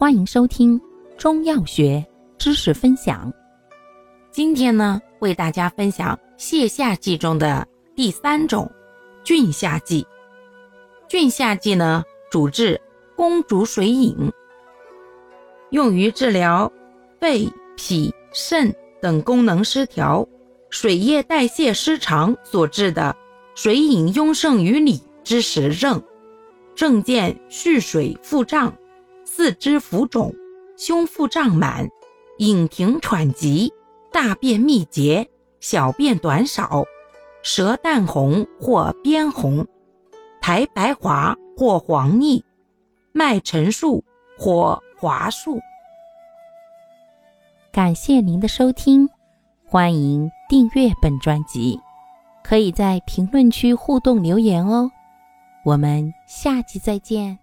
欢迎收听中药学知识分享。今天呢，为大家分享泻下剂中的第三种菌下剂。菌下剂呢，主治宫主水饮，用于治疗肺、脾、肾等功能失调、水液代谢失常所致的水饮壅盛于里之实症，症见蓄水腹胀。四肢浮肿，胸腹胀满，饮停喘急，大便秘结，小便短少，舌淡红或边红，苔白滑或黄腻，脉沉数或滑数。感谢您的收听，欢迎订阅本专辑，可以在评论区互动留言哦。我们下期再见。